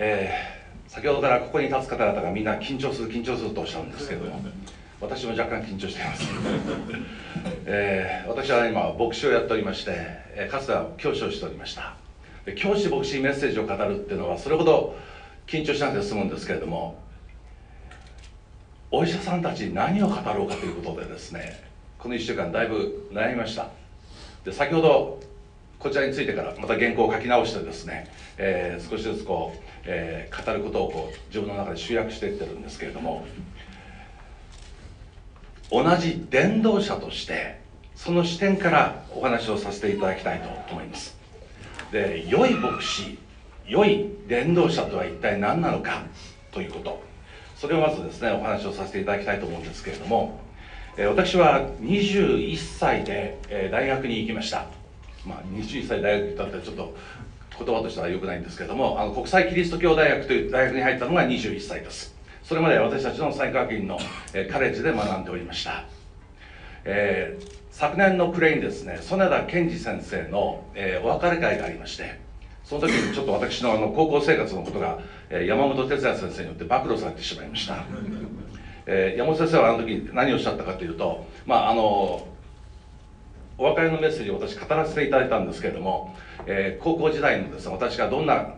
えー、先ほどからここに立つ方々がみんな緊張する緊張するとおっしゃるんですけども私も若干緊張しています、えー、私は今牧師をやっておりまして、えー、かつては教師をしておりました。で教師牧師メッセージを語るっていうのはそれほど緊張しなくて済むんですけれどもお医者さんたちに何を語ろうかということでですねこの1週間だいぶ悩みました。で先ほどこちらについてからまた原稿を書き直してですね、えー、少しずつこう、えー、語ることをこう自分の中で集約していってるんですけれども同じ伝道者としてその視点からお話をさせていただきたいと思います。で良い牧師良い伝道者とは一体何なのかということ。それをまずですねお話をさせていただきたいと思うんですけれども、え、私は21歳で、え、大学に行きました。まあ21歳大学行ったってちょっと言葉としては良くないんですけれどもあの国際キリスト教大学という大学に入ったのが21歳です。それまで私たちの埼川県の、え、カレッジで学んでおりました、えー、昨年の暮れにですね曽根田健二先生の、えー、お別れ会がありましてその時にちょっと私のあの高校生活のことが、え、山本哲也先生によって暴露されてしまいました、え、山本先生はあの時何をおっしゃったかというとまああのお別れのメッセージを私語らせていただいたんですけれども、えー、高校時代のですね私がどんな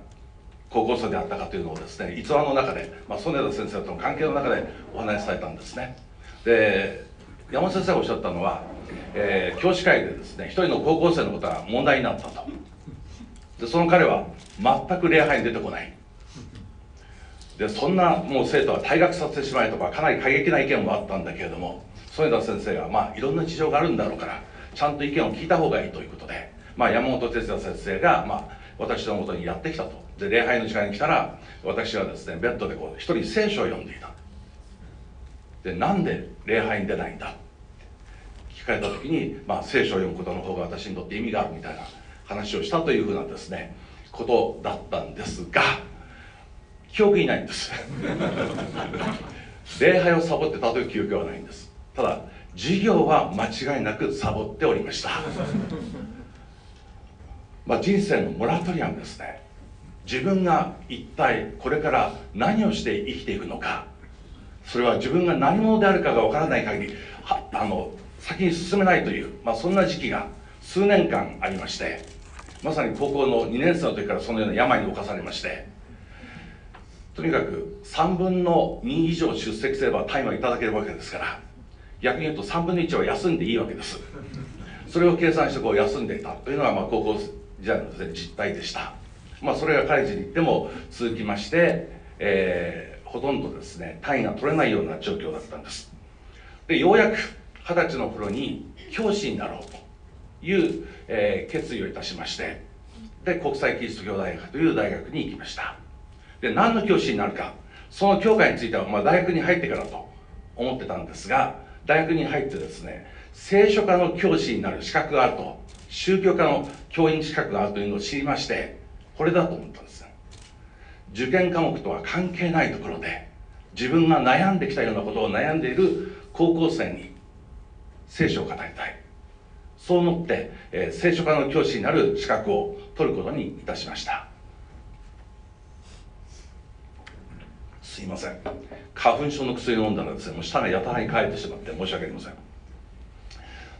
高校生であったかというのをですね逸話の中で、まあ、曽根田先生との関係の中でお話しされたんですね。で山本先生がおっしゃったのは、えー、教師会でですね一人の高校生のことが問題になったと。でその彼は全く礼拝に出てこない。でそんなもう生徒は退学させてしまえとかかなり過激な意見もあったんだけれども曽根田先生がまあいろんな事情があるんだろうからちゃんと意見を聞いた方がいいということで、まあ、山本哲也先生が、まあ、私のもとにやってきたと。で礼拝の時間に来たら私はですねベッドでこう一人聖書を読んでいた。でなんで礼拝に出ないんだ？聞かれた時に、まあ、聖書を読むことの方が私にとって意味があるみたいな話をしたというふうなですねことだったんですが記憶にないんです。礼拝をサボってたという記憶はないんです。ただ授業は間違いなくサボっておりました。まあ人生のモラトリアムですね。自分が一体これから何をして生きていくのか。それは自分が何者であるかがわからない限りはあの先に進めないという、まあ、そんな時期が数年間ありましてまさに高校の2年生の時からそのような病に侵されましてとにかく3分の2以上出席すればタイムはいただけるわけですから逆に言うと3分の1は休んでいいわけです。それを計算してこう休んでいた。というのがまあ高校時代の、実態でした。まあそれがカレッジに行っても続きまして、えー、ほとんどですね単位が取れないような状況だったんです。でようやく二十歳の頃に教師になろうという、えー、決意をいたしましてで国際キリスト教大学という大学に行きました。で何の教師になるかその教会については、まあ、大学に入ってからと思ってたんですが大学に入ってですね聖書科の教師になる資格があると宗教科の教員資格があるというのを知りましてこれだと思ったんです受験科目とは関係ないところで自分が悩んできたようなことを悩んでいる高校生に聖書を語りたい。そう思って、えー、聖書科の教師になる資格を取ることにいたしました。すいません。花粉症の薬を飲んだらですね。もう舌がやたらに乾いてしまって申し訳ありません。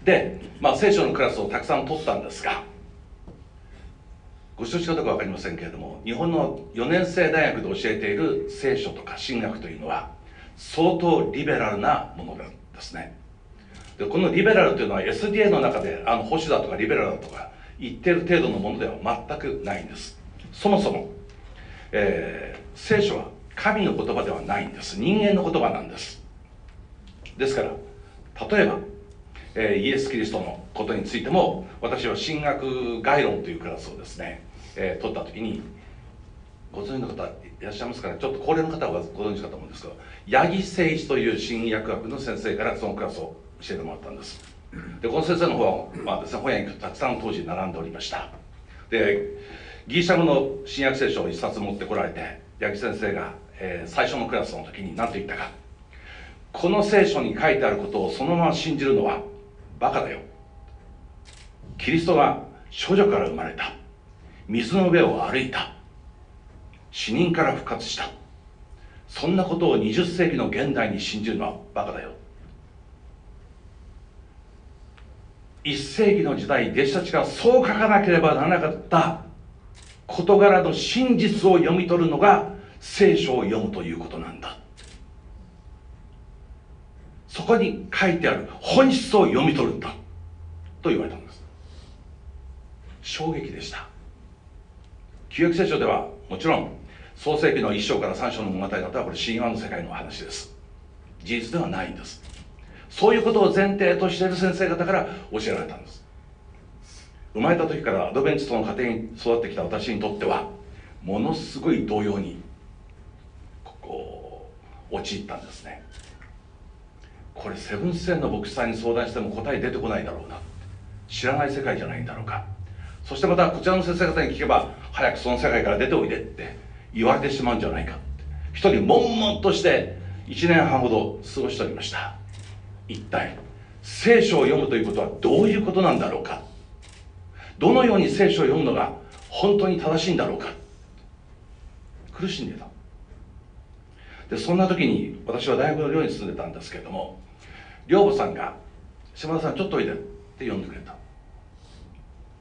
で、まあ、聖書のクラスをたくさん取ったんですがご承知かどうか分かりませんけれども日本の4年生大学で教えている聖書とか神学というのは相当リベラルなものなんですね。でこのリベラルというのは SDA の中であの保守だとかリベラルだとか言ってる程度のものでは全くないんです。そもそも、えー、聖書は神の言葉ではないんです。人間の言葉なんです。ですから例えば、え、イエス・キリストのことについても私は神学概論というクラスをですね、えー、取った時にご存知の方いらっしゃいますからちょっと高齢の方はご存知かと思うんですけど八木誠一という新薬学の先生からそのクラスを教えてもらったんです。でこの先生の方は、まあですね、本屋にたくさん当時並んでおりました。でギリシャ語の新約聖書を一冊持ってこられて八木先生がえー、最初のクラスの時に何と言ったか。この聖書に書いてあることをそのまま信じるのはバカだよ。キリストが少女から生まれた。水の上を歩いた。死人から復活した。そんなことを20世紀の現代に信じるのはバカだよ。1世紀の時代弟子たちがそう書かなければならなかった事柄の真実を読み取るのが聖書を読むということなんだ。そこに書いてある本質を読み取るんだと言われたんです。衝撃でした。旧約聖書ではもちろん創世紀の1章から3章の物語だったらこれ神話の世界の話です。事実ではないんです。そういうことを前提としている先生方から教えられたんです。生まれた時からアドベンチストの家庭に育ってきた私にとってはものすごい動揺に陥ったんですね。これセブンス・センの牧師さんに相談しても答え出てこないだろうな。知らない世界じゃないんだろうか。そしてまたこちらの先生方に聞けば早くその世界から出ておいでって言われてしまうんじゃないか一人悶々として1年半ほど過ごしておりました。一体聖書を読むということはどういうことなんだろうか。どのように聖書を読むのが本当に正しいんだろうか。苦しんでた。でそんな時に私は大学の寮に住んでたんですけれども寮母さんが「島田さんちょっとおいで」って呼んでくれた。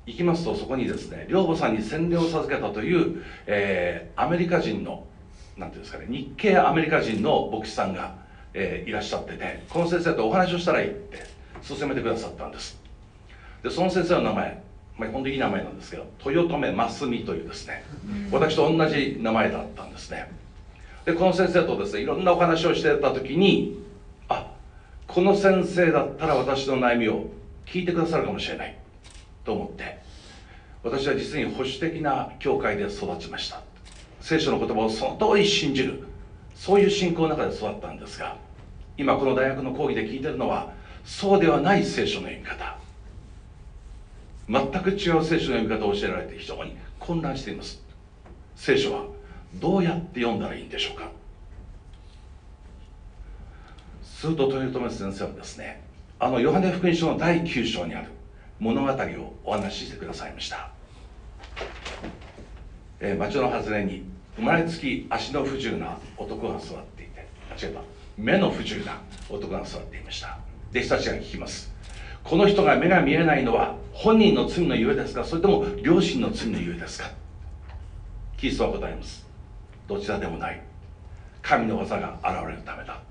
行きますとそこにですね寮母さんに洗礼を授けたという、えー、アメリカ人のなんていうんですかね日系アメリカ人の牧師さんが、えー、いらっしゃっててこの先生とお話をしたらいいって勧めてくださったんです。でその先生の名前、まあ、本当にいい名前なんですけど豊留真澄というですね私と同じ名前だったんですねでこの先生とですねいろんなお話をしてた時にあこの先生だったら私の悩みを聞いてくださるかもしれないと思って私は実に保守的な教会で育ちました。聖書の言葉をその通り信じるそういう信仰の中で育ったんですが今この大学の講義で聞いてるのはそうではない聖書の読み方。全く違う聖書の読み方を教えられて非常に混乱しています。聖書はどうやって読んだらいいんでしょうか？すると豊臣先生はですねあのヨハネ福音書の第9章にある物語をお話ししてくださいました、えー、町の外れに生まれつき足の不自由な男が座っていて間違えた。目の不自由な男が座っていました。弟子たちが聞きます。この人が目が見えないのは本人の罪のゆえですか？それとも両親の罪のゆえですか？キリストは答えます。どちらでもない。神の技が現れるためだ。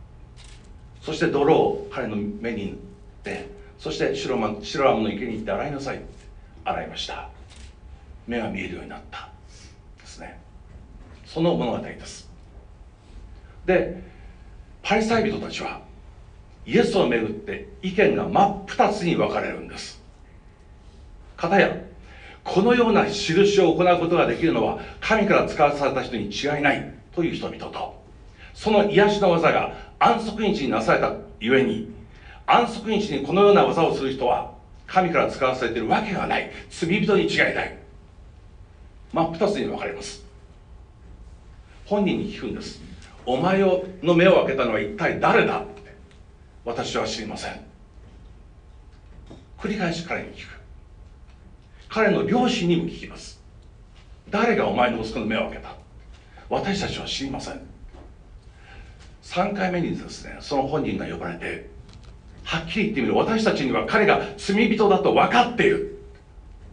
そして泥を彼の目に塗ってそして白マ白ラムの池に行って洗いなさい洗いました。目が見えるようになった。ですね。その物語です。でパリサイ人たちはイエスをめぐって意見が真っ二つに分かれるんです。片やこのような印を行うことができるのは神から使わされた人に違いないという人々とその癒しの技が安息日になされたゆえに安息日にこのような技をする人は神から使わされているわけがない罪人に違いない。真っ二つに分かれます。本人に聞くんです。お前の目を開けたのは一体誰だって私は知りません。繰り返し彼に聞く。彼の両親にも聞きます。誰がお前の息子の目を開けた？私たちは知りません。3回目にですねその本人が呼ばれてはっきり言ってみる。私たちには彼が罪人だと分かっている。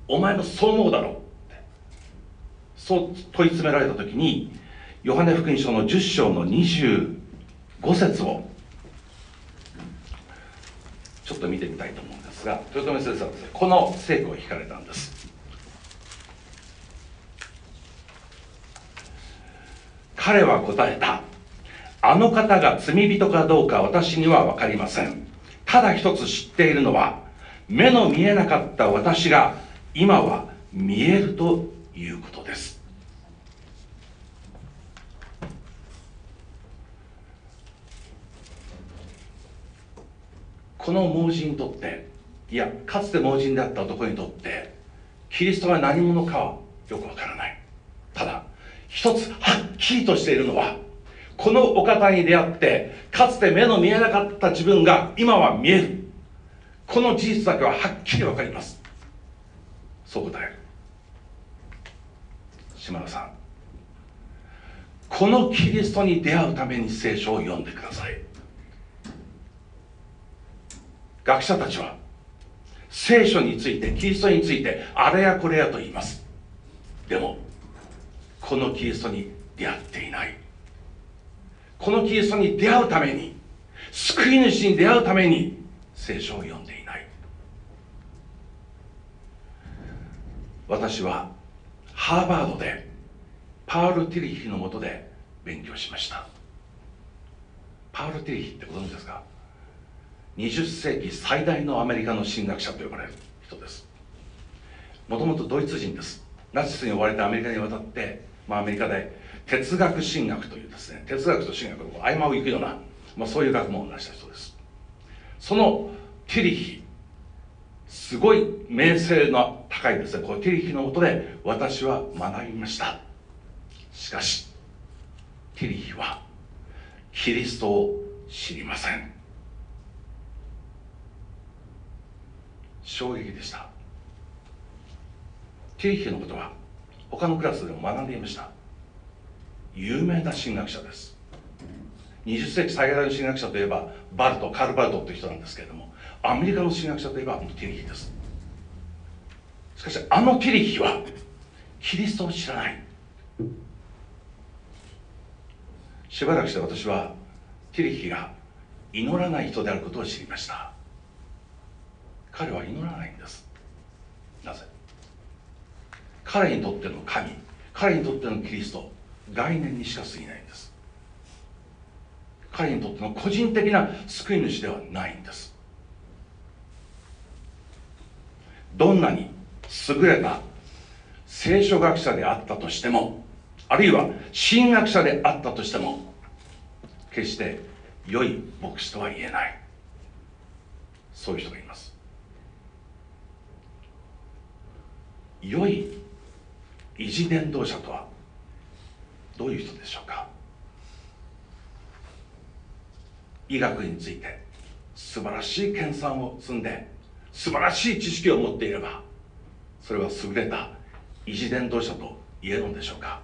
お前もそう思うだろう。そう問い詰められた時にヨハネ福音書の10章の25節をちょっと見てみたいと思うんです。が豊臣先生はこの聖句を聞かれたんです。彼は答えた。あの方が罪人かどうか私には分かりません。ただ一つ知っているのは目の見えなかった私が今は見えるということです。この盲人にとっていやかつて盲人であった男にとってキリストが何者かはよくわからない。ただ一つはっきりとしているのはこのお方に出会ってかつて目の見えなかった自分が今は見える。この事実だけははっきり分かります。そう答える。島田さん。このキリストに出会うために聖書を読んでください。学者たちは聖書についてキリストについてあれやこれやと言います。でもこのキリストに出会っていない。このキリストに出会うために救い主に出会うために聖書を読んでいない。私はハーバードでパール・ティリヒのもとで勉強しました。パール・ティリヒってご存知ですか？20世紀最大のアメリカの神学者と呼ばれる人です。もともとドイツ人です。ナチスに追われてアメリカに渡って、まあ、アメリカで哲学神学というですね哲学と神学の合間を行くような、まあ、そういう学問を成した人です。そのティリヒすごい名声の高いですね。このティリヒのもとで私は学びました。しかしティリヒはキリストを知りません。衝撃でした。ティリヒのことは他のクラスでも学んでいました。有名な神学者です。20世紀最大の神学者といえばバルトカル・バルトという人なんですけれどもアメリカの神学者といえばティリヒです。しかしあのティリヒはキリストを知らない。しばらくして私はティリヒが祈らない人であることを知りました。彼は祈らないんです。なぜ？彼にとっての神彼にとってのキリスト概念にしか過ぎないんです。彼にとっての個人的な救い主ではないんです。どんなに優れた聖書学者であったとしてもあるいは神学者であったとしても決して良い牧師とは言えない。そういう人がいます。良い維持伝道者とはどういう人でしょうか？医学について素晴らしい研鑽を積んで素晴らしい知識を持っていればそれは優れた維持伝道者と言えるのでしょうか？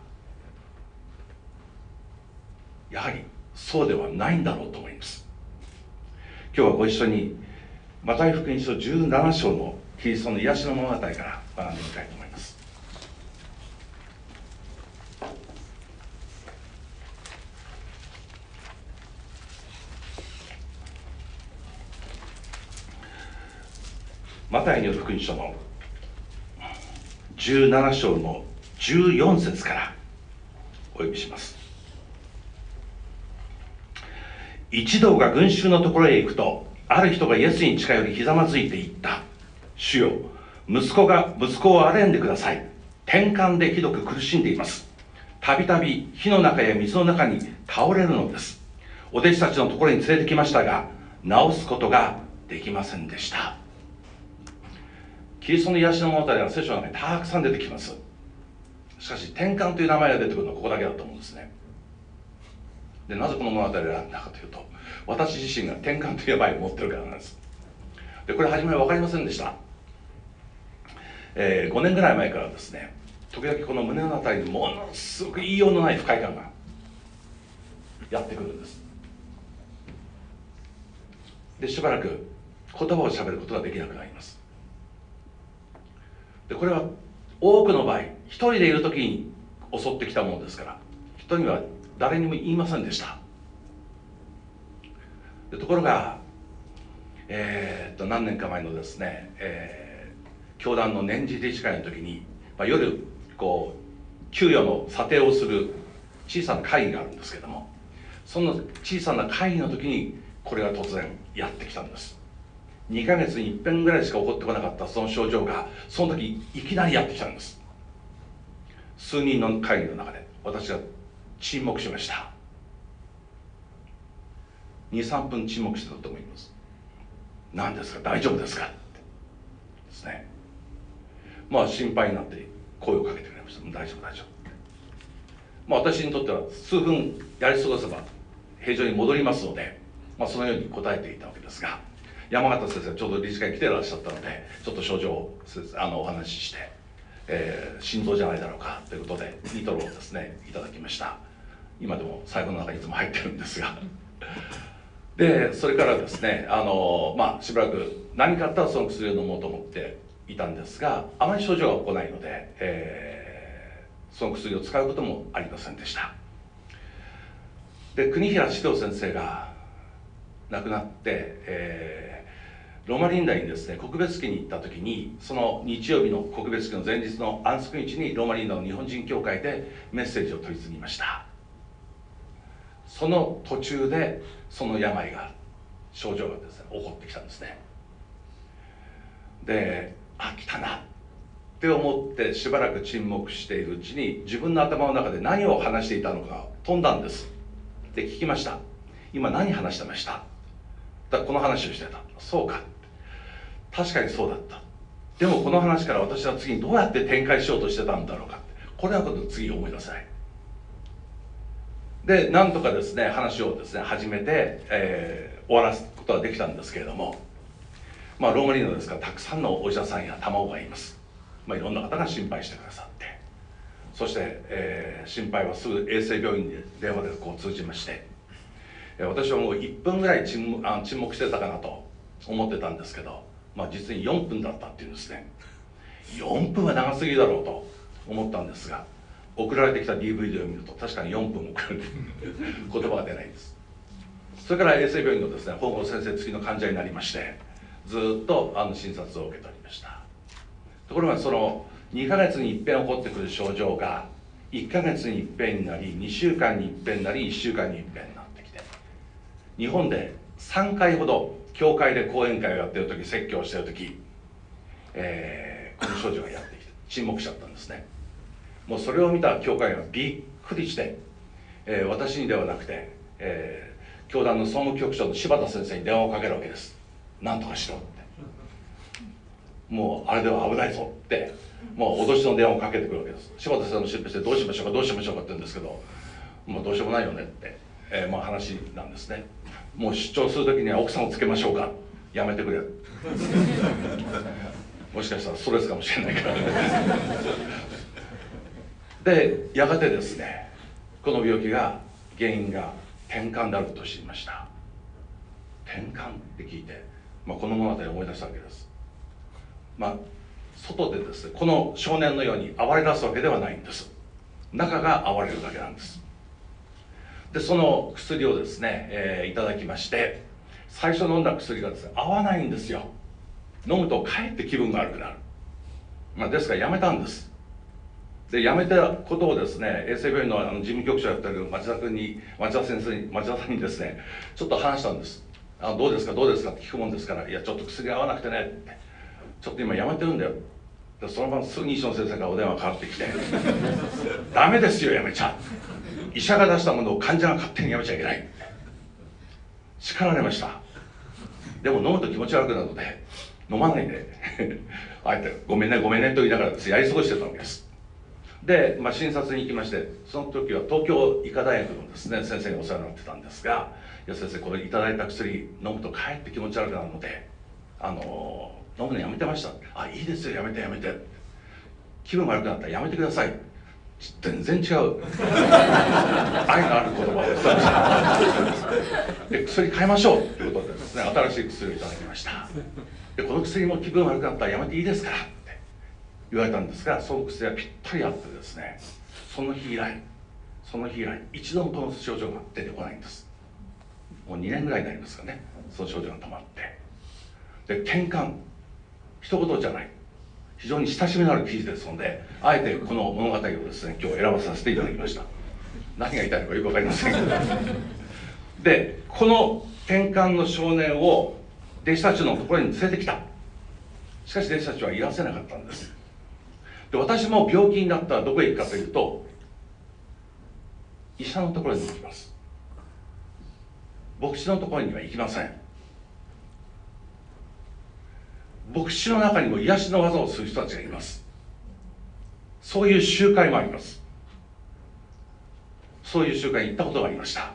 やはりそうではないんだろうと思います。今日はご一緒にマタイ福音書17章のキリストの癒しの物語から学んでみたいと思います。マタイによる福音書の17章の14節からお読みします。一同が群衆のところへ行くとある人がイエスに近寄りひざまずいて言った。主よ息子が息子を憐れんでください。転換でひどく苦しんでいます。たびたび火の中や水の中に倒れるのです。お弟子たちのところに連れてきましたが治すことができませんでした。キリストの癒しの物語は聖書の中にたくさん出てきます。しかし転換という名前が出てくるのはここだけだと思うんですね。でなぜこの物語を選んだかというと私自身が転換という病を持ってるからなんです。でこれ初めは分かりませんでした、えー、5年ぐらい前からですね時々この胸の辺りにものすごく言いようのない不快感がやってくるんです。でしばらく言葉をしゃべることができなくなります。でこれは多くの場合一人でいる時に襲ってきたものですから人には誰にも言いませんでした。ところがえー、っと何年か前のですね、えー、教団の年次理事会の時に、まあ、夜こう給与の査定をする小さな会議があるんですけどもその小さな会議の時にこれが突然やってきたんです。2ヶ月に一遍ぐらいしか起こってこなかったその症状がその時いきなりやってきたんです。数人の会議の中で私は沈黙しました。23分沈黙してたと思います。何ですか？大丈夫ですか？ってですね。まあ心配になって声をかけてくれました。大丈夫大丈夫。まあ私にとっては数分やり過ごせば平常に戻りますので、まあ、そのように答えていたわけですが山形先生ちょうど理事会に来てらっしゃったのでちょっと症状をあのお話しして、えー、心臓じゃないだろうかということでニトロをですねいただきました。今でも財布の中にいつも入ってるんですが。でそれからですねあの、まあ、しばらく何かあったらその薬を飲もうと思っていたんですがあまり症状が来ないので、えー、その薬を使うこともありませんでした。で国平指導先生が亡くなって、えー、ローマリンダにですね告別期に行った時にその日曜日の告別期の前日の安息日にローマリンダの日本人協会でメッセージを取り次ぎました。その途中でその病が症状がですね起こってきたんですね。であ来たな。って思ってしばらく沈黙しているうちに自分の頭の中で何を話していたのか飛んだんです。で聞きました。今何話してました？だこの話をしてた。そうか。確かにそうだった。でもこの話から私は次にどうやって展開しようとしてたんだろうか。これはこと次思いなさい。でなんとかですね話をですね始めて、えー、終わらすことができたんですけれども。まあローマリーノですからたくさんのお医者さんや卵がいます、まあ、いろんな方が心配してくださって。そして、えー、心配はすぐ衛生病院で電話でこう通じまして。私はもう1分ぐらい沈黙あ沈黙してたかなと思ってたんですけど、まあ、実に4分だったっていうんですね。4分は長すぎだろうと思ったんですが送られてきた DVD を見ると確かに4分送られて 言葉が出ないんです。それから衛生病院のですね保護先生付きの患者になりましてずっとあの診察を受けておりました。ところがその2ヶ月にいっぺん起こってくる症状が1ヶ月にいっぺんになり2週間にいっぺんになり1週間にいっぺんになってきて日本で3回ほど教会で講演会をやってる時説教をしてる時、えー、この症状がやってきて沈黙しちゃったんですね。もうそれを見た教会がびっくりして、えー、私にではなくて、えー、教団の総務局長の柴田先生に電話をかけるわけです。何とかしろって。もうあれでは危ないぞって。もう脅しの電話をかけてくるわけです。柴田先生の出費してどうしましょうかどうしましょうかって言うんですけど。もうどうしようもないよねって、えー、まあ話なんですね。もう出張する時には奥さんをつけましょうか。やめてくれ。もしかしたらストレスかもしれないから でやがてですねこの病気が原因が転換であると知りました。転換って聞いて、まあ、この物語を思い出したわけです。まあ外でですねこの少年のように暴れ出すわけではないんです。中が暴れるだけなんです。でその薬をですね、えー、いただきまして最初飲んだ薬がですね合わないんですよ。飲むとかえって気分が悪くなる、まあ、ですからやめたんです。で辞めたことをですね衛生病院のあの事務局長やってる町田君に町田先生に町田さんにですねちょっと話したんです。あどうですかどうですかって聞くもんですから。いやちょっと薬合わなくてね。ってちょっと今辞めてるんだよ。でそのまますぐ西野先生からお電話かかってきて「ダメですよ辞めちゃ。医者が出したものを患者が勝手に辞めちゃいけない」叱られました。でも飲むと気持ち悪くなるので飲まないで。あえて「ごめんねごめんね」と言いながらやり過ごしてたわけです。で、まあ、診察に行きましてその時は東京医科大学のですね先生にお世話になってたんですが「先生これいただいた薬飲むとかえって気持ち悪くなるのであの飲むのやめてました」「あいいですよやめてやめて」気分悪くなったらやめてください。全然違う。愛のある言葉でで薬変えましょうということでですね新しい薬をいただきました。でこの薬も気分悪くなったらやめていいですから言われたんですがその薬はぴったりあってですねその日以来その日以来一度もこの症状が出てこないんですもう2年ぐらいになりますかね。その症状が止まって。で転換一言じゃない。非常に親しみのある記事ですのであえてこの物語をですね今日選ばさせていただきました。何が言いたいのかよく分かりませんけど。でこの転換の少年を弟子たちのところに連れてきた。しかし弟子たちはいらせなかったんです。で私も病気になったらどこへ行くかというと医者のところに行きます。牧師のところには行きません。牧師の中にも癒しの技をする人たちがいます。そういう集会もあります。そういう集会に行ったことがありました。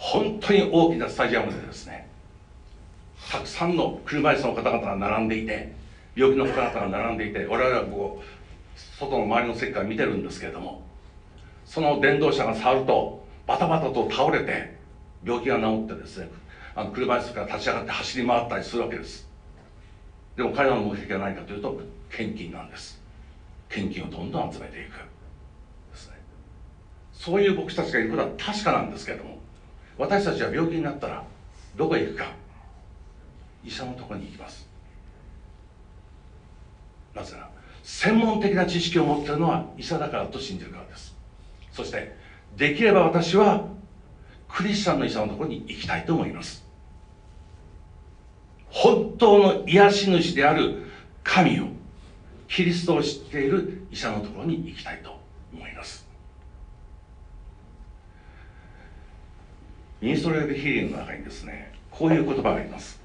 本当に大きなスタジアムでですねたくさんの車椅子の方々が並んでいて病気の方々が並んでいて我々はこう外の周りの席から見てるんですけれどもその電動車が触るとバタバタと倒れて病気が治ってですねあの車椅子から立ち上がって走り回ったりするわけです。でも彼らの目的は何かというと献金なんです。献金をどんどん集めていく。ですね。そういう僕たちがいることは確かなんですけれども私たちは病気になったらどこへ行くか医者のところに行きます。なぜなら専門的な知識を持っているのは医者だからと信じるからです。そしてできれば私はクリスチャンの医者のところに行きたいと思います。本当の癒し主である神をキリストを知っている医者のところに行きたいと思います。ミニストレールヒーリングの中にですねこういう言葉があります。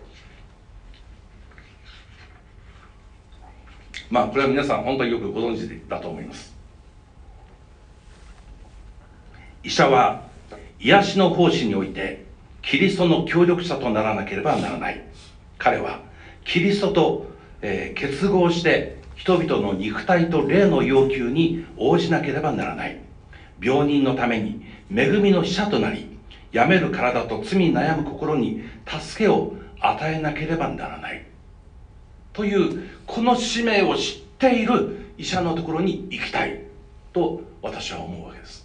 まあこれは皆さん本当によくご存知だと思います。医者は癒しの奉仕においてキリストの協力者とならなければならない。彼はキリストと、えー、結合して人々の肉体と霊の要求に応じなければならない。病人のために恵みの使者となり病める体と罪に悩む心に助けを与えなければならない。というこの使命を知っている医者のところに行きたいと私は思うわけです。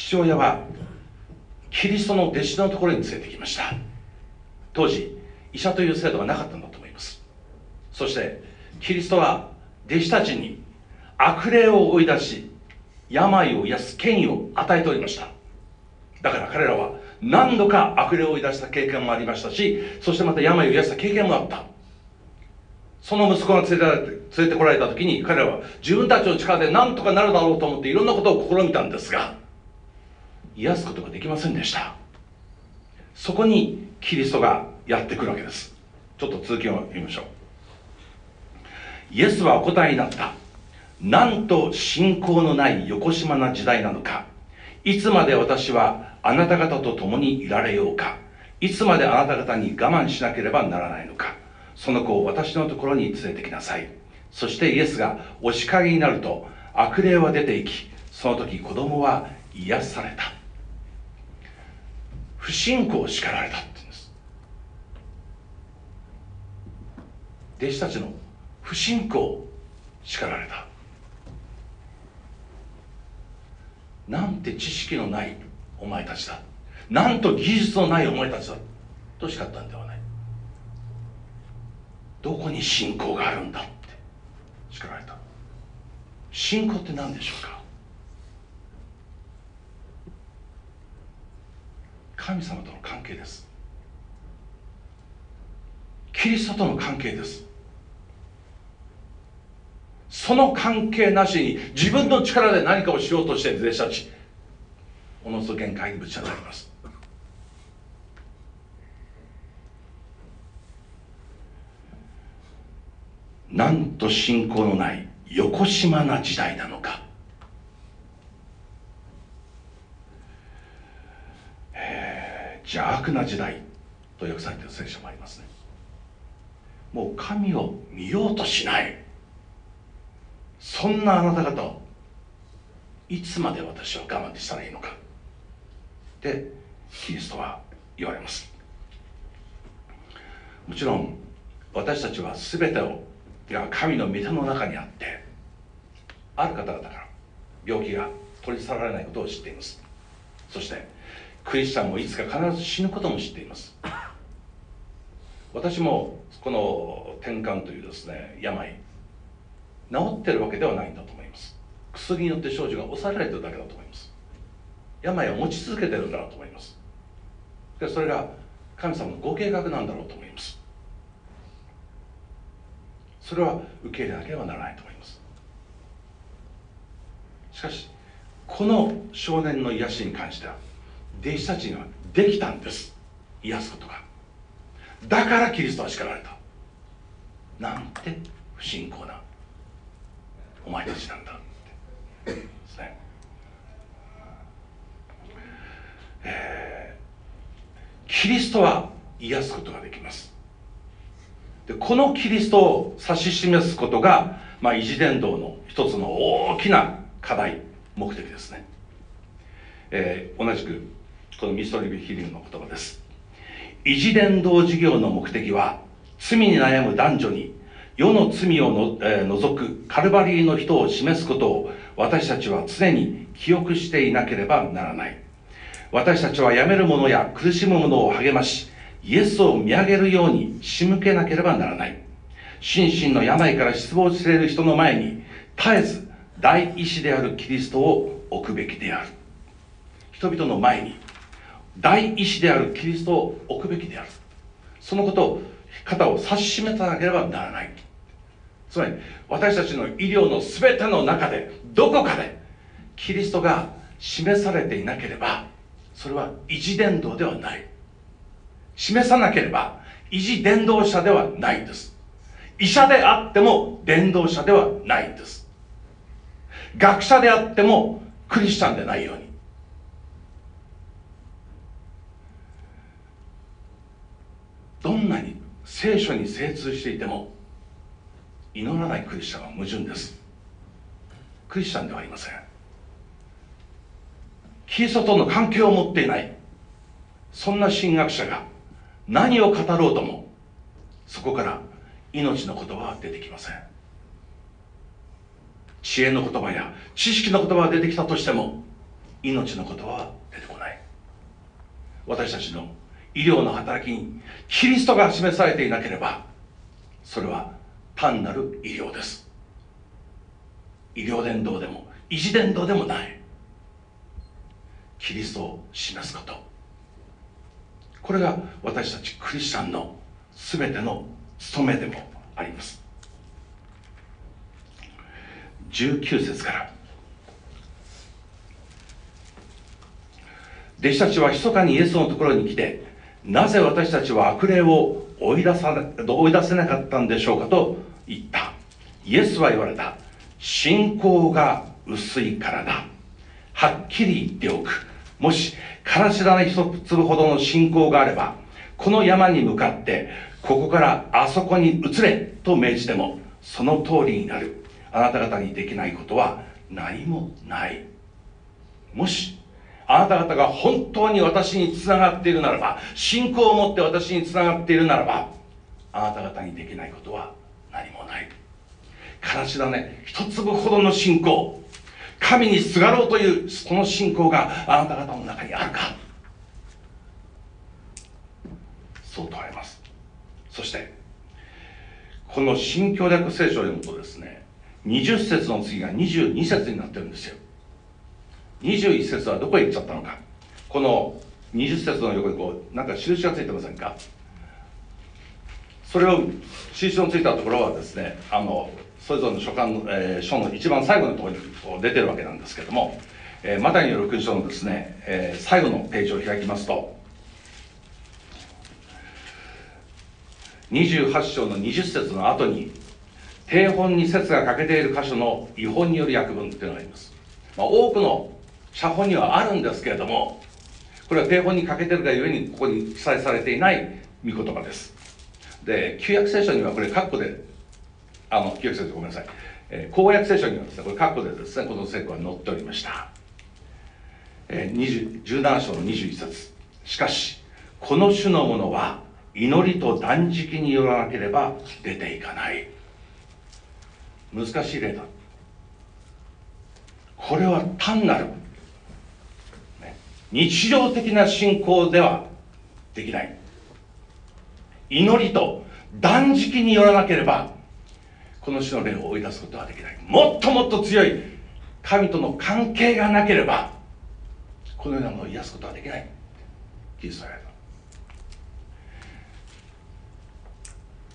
父親はキリストの弟子のところに連れてきました。当時医者という制度がなかったんだと思います。そしてキリストは弟子たちに悪霊を追い出し病を癒す権威を与えておりました。だから彼らは何度か悪霊を追い出した経験もありましたしそしてまた病を癒した経験もあった。その息子が連れて連れてこられた時に彼らは自分たちの力で何とかなるだろうと思っていろんなことを試みたんですが癒すことができませんでした。そこにキリストがやってくるわけです。ちょっと続きを読みましょう。イエスはお答えになった。なんと信仰のない横島な時代なのか。いつまで私はあなた方と共にいられようか。いつまであなた方に我慢しなければならないのか。その子を私のところに連れてきなさい。そしてイエスがお叱りになると悪霊は出て行きその時子供は癒された。不信仰を叱られたって言うんです。弟子たちの不信仰を叱られた。なんて知識のないお前たちだ。なんと技術のないお前たちだ。と叱ったんではない。どこに信仰があるんだって叱られた。信仰って何でしょうか？神様との関係です。キリストとの関係です。その関係なしに自分の力で何かをしようとしている弟子たちおのずと限界にぶち当たります。なんと信仰のない横島な時代なのか。邪悪な時代と訳されている聖書もありますね。もう神を見ようとしない。そんなあなた方をいつまで私は我慢したらいいのか。ってキリストは言われます。もちろん私たちは全てをが神の御手の中にあってある方々から病気が取り去られないことを知っています。そしてクリスチャンもいつか必ず死ぬことも知っています。私もこの転換というですね病治ってるわけではないんだと思います。薬によって症状が抑えられてるだけだと思います。病を持ち続けてるんだろうと思います。でそれが神様のご計画なんだろうと思います。それは受け入れなければならないと思います。しかしこの少年の癒しに関しては弟子たちにはできたんです。癒すことが。だからキリストは叱られた。なんて不信仰な。お前たちなんだ。ってですね。えー、キリストは癒すことができます。でこのキリストを指し示すことが、まあ、維持伝道の一つの大きな課題目的ですね、えー、同じくこのミストリビヒリングの言葉です。維持伝道事業の目的は罪に悩む男女に世の罪をの、えー、除くカルバリーの人を示すことを私たちは常に記憶していなければならない。私たちは病める者や苦しむ者を励ましイエスを見上げるように仕向けなければならない。心身の病から失望している人の前に絶えず第一子であるキリストを置くべきである。人々の前に第一子であるキリストを置くべきである。そのことを肩を指し示さなければならない。つまり私たちの医療の全ての中でどこかでキリストが示されていなければそれは維持伝道ではない。示さなければ維持伝道者ではないんです。医者であっても伝道者ではないんです。学者であってもクリスチャンでないように。どんなに聖書に精通していても祈らないクリスチャンは矛盾です。クリスチャンではありません。キリストとの関係を持っていない。そんな神学者が何を語ろうともそこから命の言葉は出てきません。知恵の言葉や知識の言葉が出てきたとしても命の言葉は出てこない。私たちの医療の働きにキリストが示されていなければそれは単なる医療です。医療伝道でも維持伝道でもない。キリストを示すこと。これが私たちクリスチャンの全ての務めでもあります。19節から。弟子たちは密かにイエスのところに来てなぜ私たちは悪霊を追い出さ追い出せなかったんでしょうかと言った。イエスは言われた。信仰が薄いからだ。はっきり言っておく。もしからし種一粒ほどの信仰があればこの山に向かってここからあそこに移れと命じてもその通りになる。あなた方にできないことは何もない。もしあなた方が本当に私につながっているならば信仰を持って私につながっているならばあなた方にできないことは何もない。からし種一粒ほどの信仰。神にすがろうというその信仰があなた方の中にあるか。そう問われます。そしてこの新教略聖書を読むとですね20節の次が22節になってるんですよ。21節はどこへ行っちゃったのか。この20節の横にこうなんか印がついてませんか。それを印のついたところはですねあのそれぞれの書簡の、えー、書の一番最後のところに出てるわけなんですけども、えー、マタイによる福音書のですね、えー、最後のページを開きますと28章の20節の後に定本に説が欠けている箇所の違本による訳文っていうのがあります、まあ、多くの写本にはあるんですけれどもこれは定本に欠けてるがゆえにここに記載されていない御言葉です。で旧約聖書にはこれ括弧であの旧約聖書ごめんなさい、えー、公約聖書にはですねこれ括弧でですねこの聖句は載っておりました、えー、17章の21節。しかしこの種のものは祈りと断食によらなければ出ていかない。難しい例だ。これは単なる、日常的な信仰ではできない。祈りと断食によらなければこの種の霊を追い出すことはできない。もっともっと強い神との関係がなければこのようなものを癒すことはできない。キリストは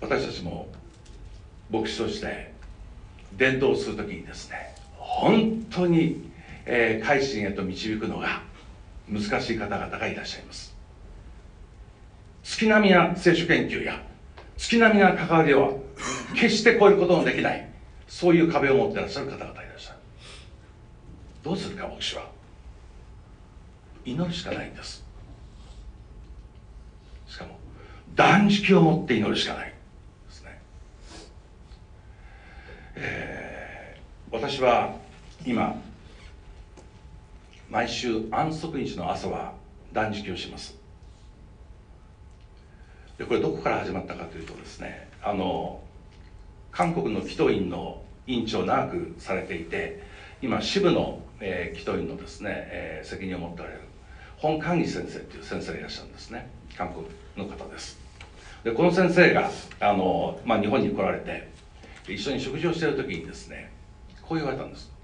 私たちも牧師として伝道する時にですね本当に、えー、改心へと導くのが難しい方々がいらっしゃいます。月並みな聖書研究や月並みな関わりは決して超えることのできないそういう壁を持ってらっしゃる方々がいらっしゃる。どうするか牧師は。祈るしかないんです。しかも断食を持って祈るしかない。ですね、えー、私は今毎週安息日の朝は断食をします。でこれどこから始まったかというとですねあの韓国の祈祷院の院長を長くされていて今支部の、えー、祈祷院のですね、えー、責任を持っておられる本寛義先生という先生がいらっしゃるんですね。韓国の方です。でこの先生があの、まあ、日本に来られて一緒に食事をしている時にですねこう言われたんです。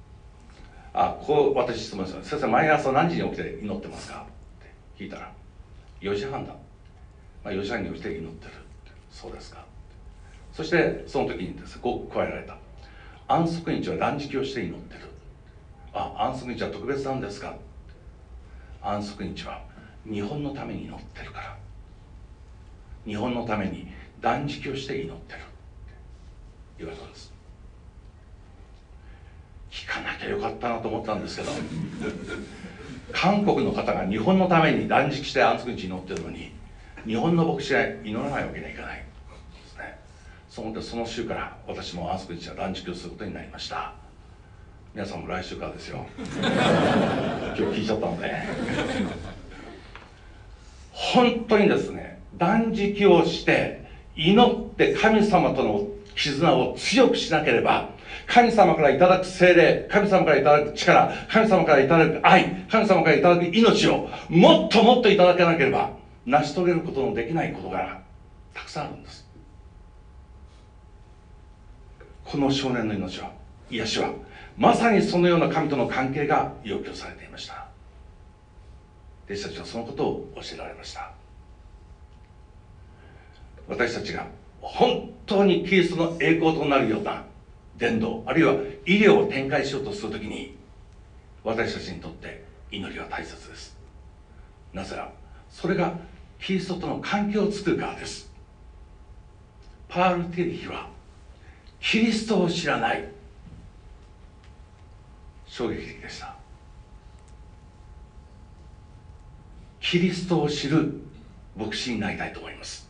あこう私質問します先生毎朝何時に起きて祈ってますか？って聞いたら4時半だ、まあ、4時半に起きて祈ってる。そうですか。そしてその時にです。こう加えられた。安息日は断食をして祈ってる。あ安息日は特別なんですか？安息日は日本のために祈ってるから。日本のために断食をして祈ってる。言われたんです。聞かなきゃよかったなと思ったんですけど韓国の方が日本のために断食して安息日祈ってるのに日本の牧師は祈らないわけにはいかないですね。そのその週から私も安息日は断食をすることになりました。皆さんも来週からですよ。今日聞いちゃったので。本当にですね断食をして祈って神様との絆を強くしなければ神様からいただく精霊神様からいただく力神様からいただく愛神様からいただく命をもっともっといただけなければ成し遂げることのできないことがたくさんあるんです。この少年の命は癒しはまさにそのような神との関係が要求されていました。弟子たちはそのことを教えられました。私たちが本当にキリストの栄光となるような伝道あるいは医療を展開しようとするときに私たちにとって祈りは大切です。なぜならそれがキリストとの関係を作るからです。パール・テリヒはキリストを知らない衝撃的でした。キリストを知る牧師になりたいと思います。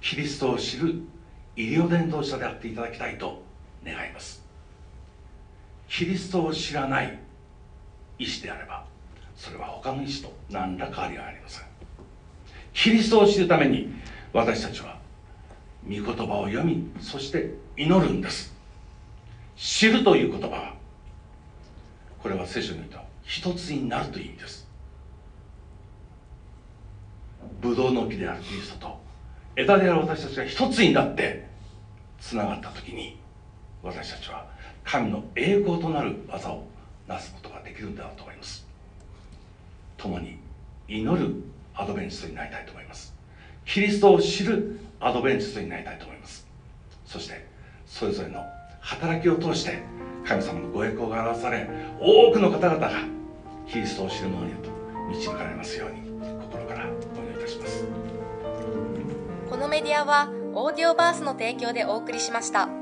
キリストを知る医療伝道者であっていただきたいと願います。キリストを知らない医師であればそれは他の医師と何ら変わりがありません。キリストを知るために私たちは御言葉を読みそして祈るんです。知るという言葉はこれは聖書に言うと一つになるという意味です。ブドウの木であるキリストと枝である私たちが一つになってつながった時に私たちは神の栄光となる技をなすことができるんだろうと思います。共に祈るアドベンチストになりたいと思います。キリストを知るアドベンチストになりたいと思います。そしてそれぞれの働きを通して神様のご栄光が表され多くの方々がキリストを知る者にと導かれますように心からお祈りいたします。このメディアはオーディオバースの提供でお送りしました。